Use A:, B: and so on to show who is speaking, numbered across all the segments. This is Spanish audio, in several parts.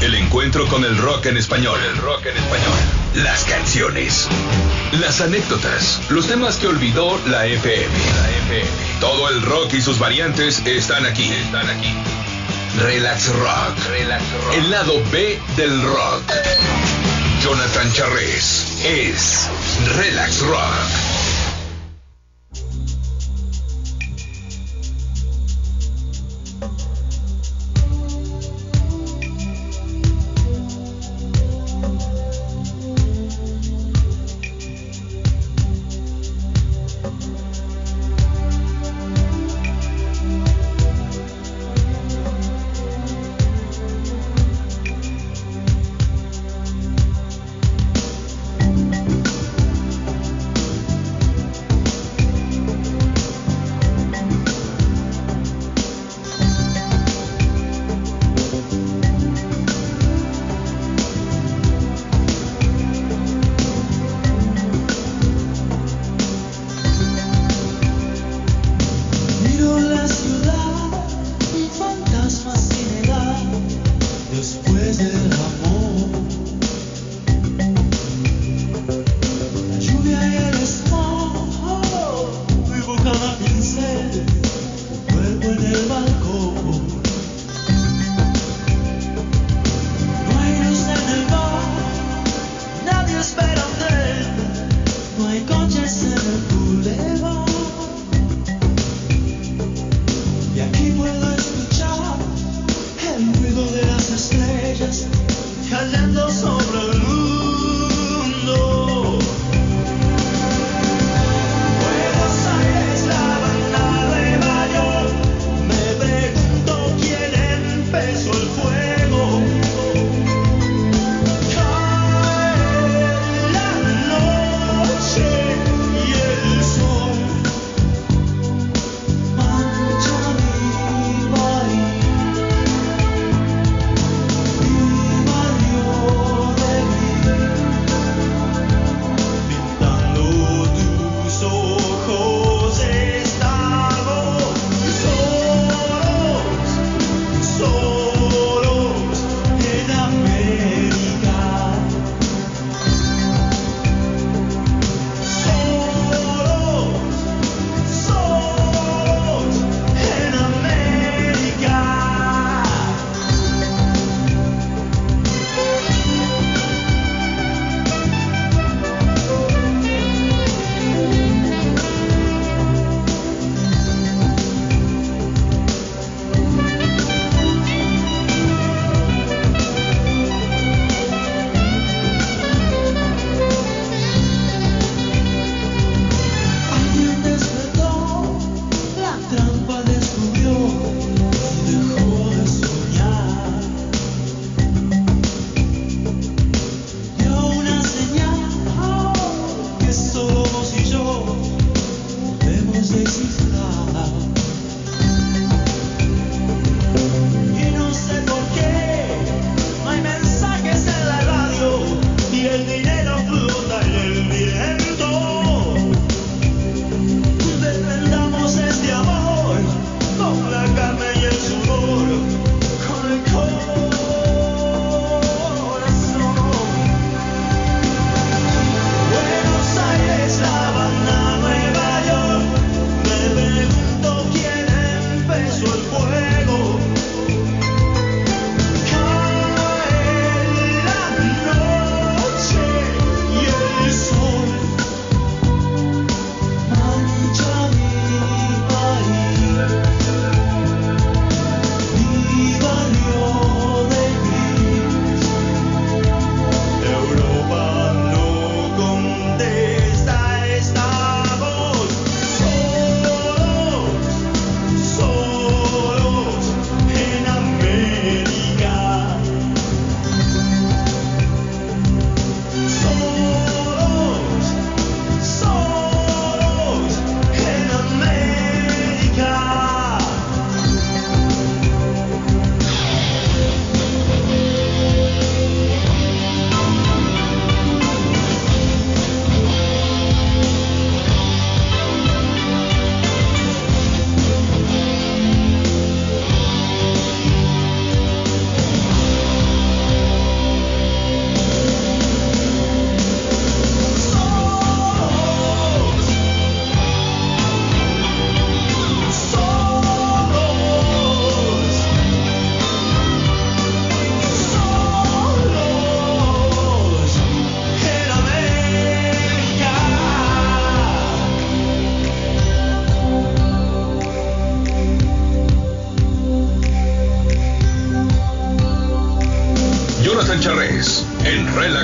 A: El encuentro con el rock en español. El rock en español. Las canciones. Las anécdotas. Los temas que olvidó la FM. La FM. Todo el rock y sus variantes están aquí. Están aquí. Relax Rock. Relax Rock. El lado B del rock. Jonathan Charres es Relax Rock.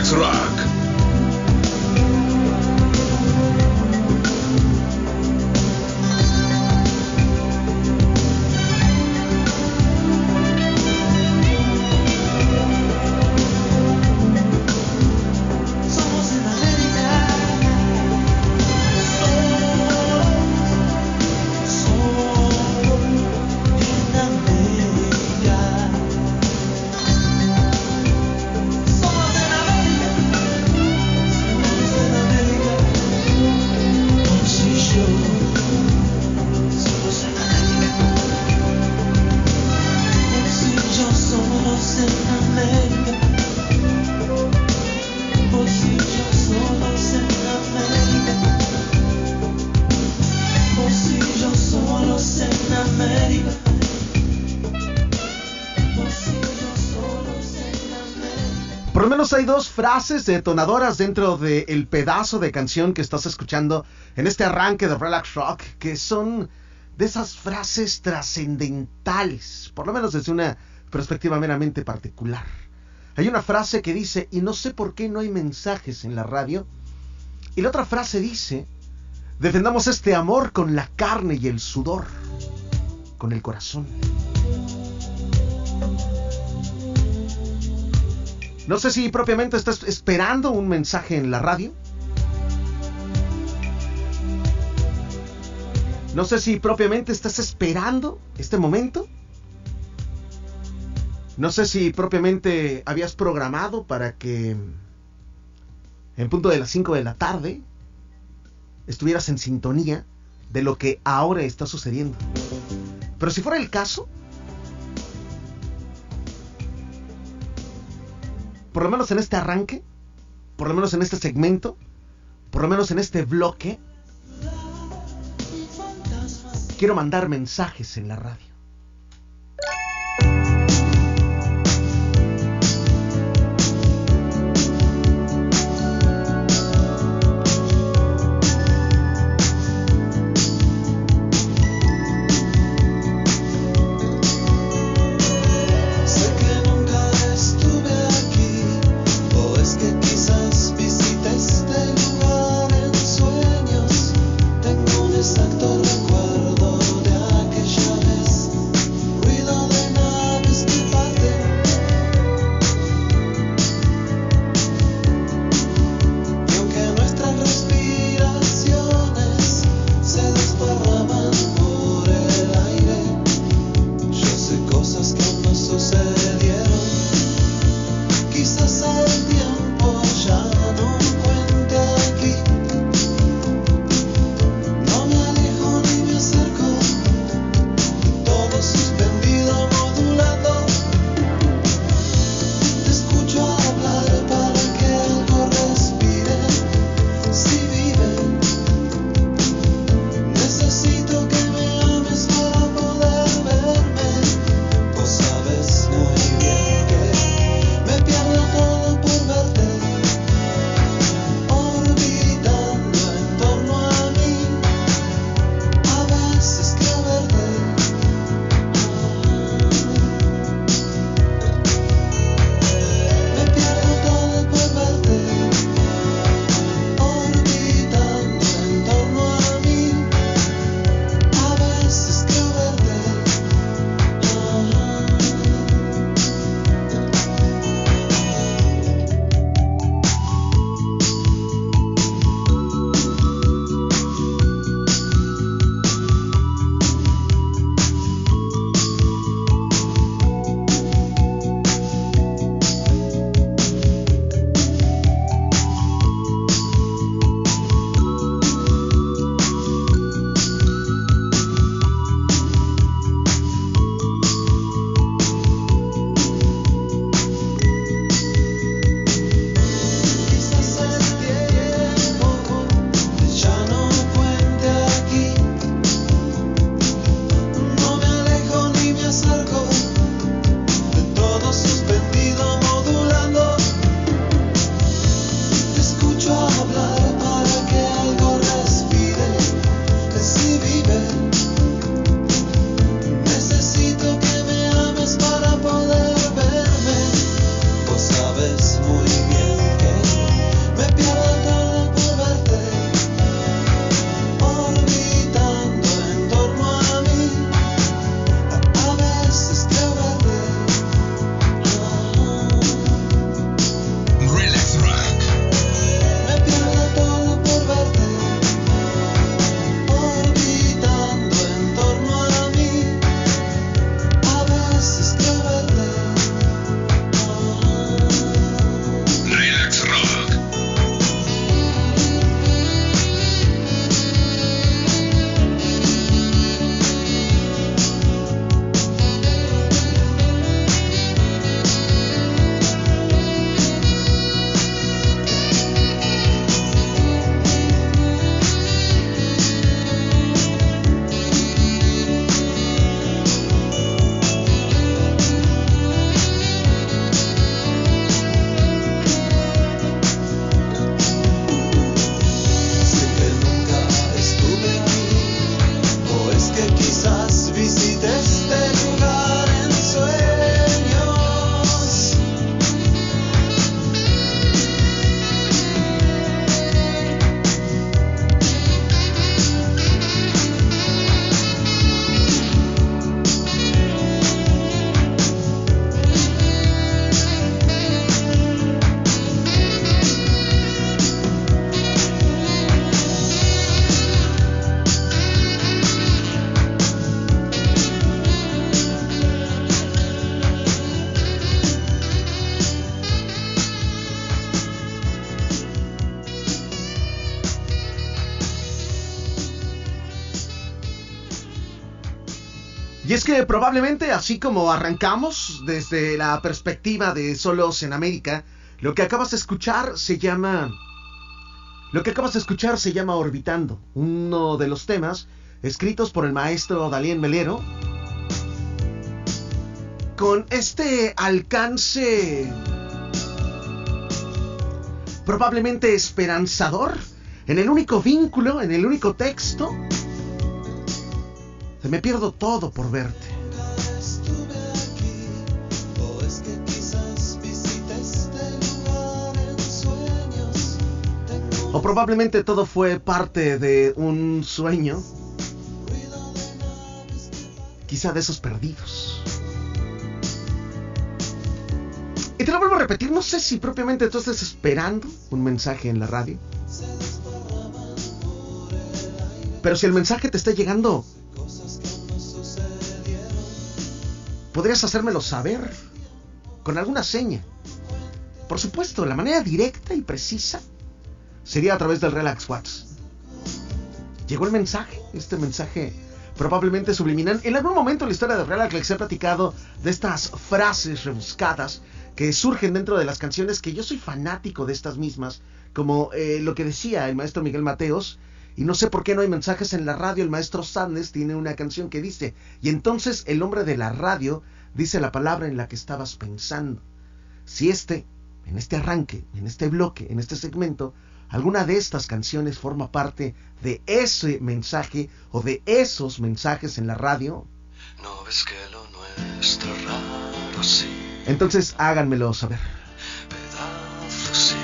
B: En Relax Rock.
C: Hay dos frases detonadoras dentro del pedazo de canción que estás escuchando en este arranque de Relax Rock, que son de esas frases trascendentales, por lo menos desde una perspectiva meramente particular. Hay una frase que dice, y no sé por qué no hay mensajes en la radio, y la otra frase dice, defendamos este amor con la carne y el sudor, con el corazón. No sé si propiamente estás esperando un mensaje en la radio. No sé si propiamente estás esperando este momento. No sé si propiamente habías programado para que en punto de las 5 de la tarde estuvieras en sintonía de lo que ahora está sucediendo. Pero si fuera el caso, por lo menos en este arranque, por lo menos en este segmento, por lo menos en este bloque, quiero mandar mensajes en la radio. Probablemente, así como arrancamos desde la perspectiva de Solos en América, lo que acabas de escuchar se llama... Lo que acabas de escuchar se llama Orbitando, uno de los temas escritos por el maestro Dalien Melero, con este alcance probablemente esperanzador, en el único vínculo, en el único texto, se me pierdo todo por verte. O probablemente todo fue parte de un sueño, quizá de esos perdidos. Y te lo vuelvo a repetir, no sé si propiamente tú estás esperando un mensaje en la radio. Pero si el mensaje te está llegando, podrías hacérmelo saber con alguna seña. Por supuesto, la manera directa y precisa sería a través del Relax Watts. Llegó el mensaje, este mensaje probablemente subliminal. En algún momento en la historia de Relax les he platicado de estas frases rebuscadas que surgen dentro de las canciones, que yo soy fanático de estas mismas, como eh, lo que decía el maestro Miguel Mateos, y no sé por qué no hay mensajes en la radio, el maestro Sanders tiene una canción que dice, y entonces el hombre de la radio dice la palabra en la que estabas pensando. Si este, en este arranque, en este bloque, en este segmento, alguna de estas canciones forma parte de ese mensaje o de esos mensajes en la radio,
D: no ves que lo nuestro raro sí
C: entonces háganmelo saber.
D: Pedazos sí,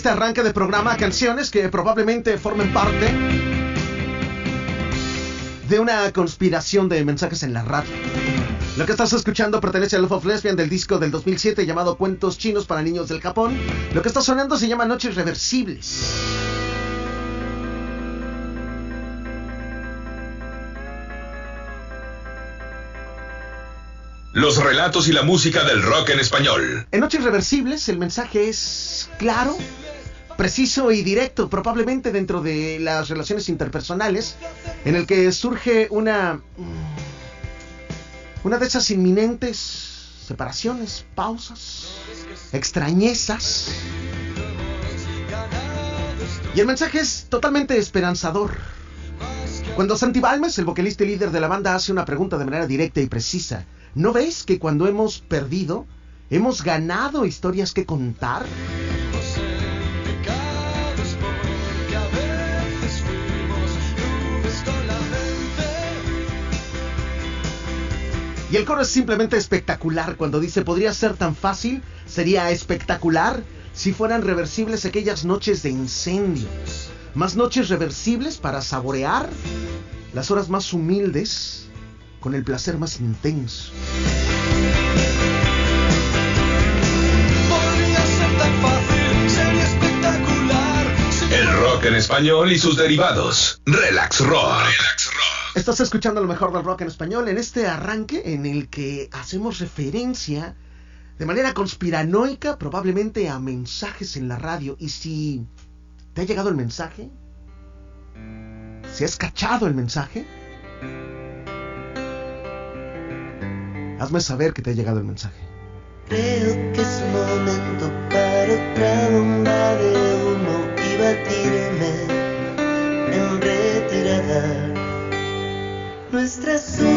C: este arranque de programa canciones que probablemente formen parte de una conspiración de mensajes en la radio. Lo que estás escuchando pertenece al Love of Lesbian del disco del 2007 llamado Cuentos Chinos para Niños del Japón. Lo que está sonando se llama Noches Reversibles.
A: Los relatos y la música del rock en español.
C: En Noches Reversibles el mensaje es claro, preciso y directo, probablemente dentro de las relaciones interpersonales, en el que surge una... Mm, una de esas inminentes separaciones, pausas, extrañezas. Y el mensaje es totalmente esperanzador. Cuando Santi Balmes, el vocalista y líder de la banda, hace una pregunta de manera directa y precisa, ¿No ves que cuando hemos perdido, hemos ganado historias que contar? Y el coro es simplemente espectacular cuando dice, podría ser tan fácil, sería espectacular si fueran reversibles aquellas noches de incendio. Más noches reversibles para saborear las horas más humildes con el placer más intenso.
A: El rock en español y sus derivados. Relax rock. Relax
C: rock. Estás escuchando lo mejor del rock en español en este arranque en el que hacemos referencia de manera conspiranoica probablemente a mensajes en la radio. Y si te ha llegado el mensaje, si has cachado el mensaje, Hazme saber que te ha llegado el mensaje.
E: Creo que es momento para otra bomba de humo y batirme en retirada. frustrações.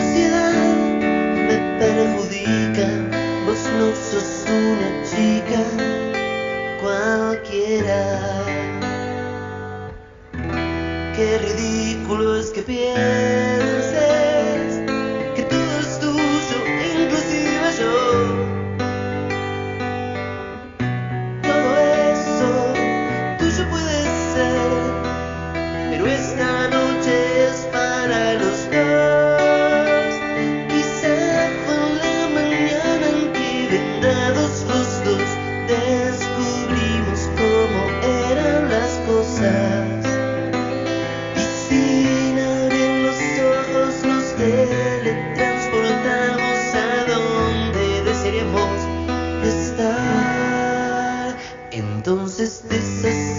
C: Estás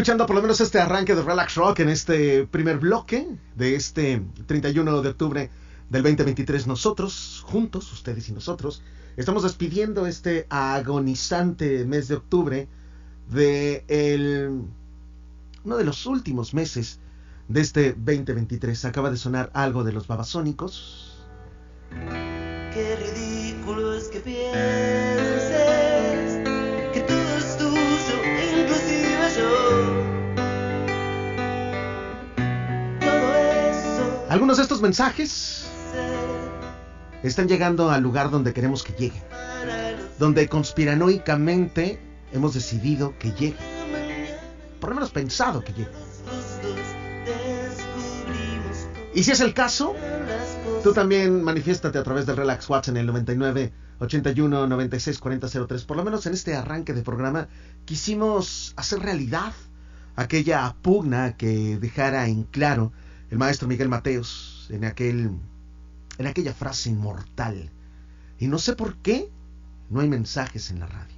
C: escuchando por lo menos este arranque de Relax Rock en este primer bloque de este 31 de octubre del 2023. Nosotros, juntos, ustedes y nosotros, estamos despidiendo este agonizante mes de octubre de el, uno de los últimos meses de este 2023. Acaba de sonar algo de los babasónicos.
E: Qué ridículo es que
C: Algunos de estos mensajes están llegando al lugar donde queremos que lleguen, donde conspiranoicamente hemos decidido que lleguen, por lo menos pensado que lleguen. Y si es el caso, tú también manifiéstate a través del Relax Watch en el 99 81 96 40 03. Por lo menos en este arranque de programa quisimos hacer realidad aquella pugna que dejara en claro el maestro Miguel Mateos en aquel en aquella frase inmortal. Y no sé por qué no hay mensajes en la radio.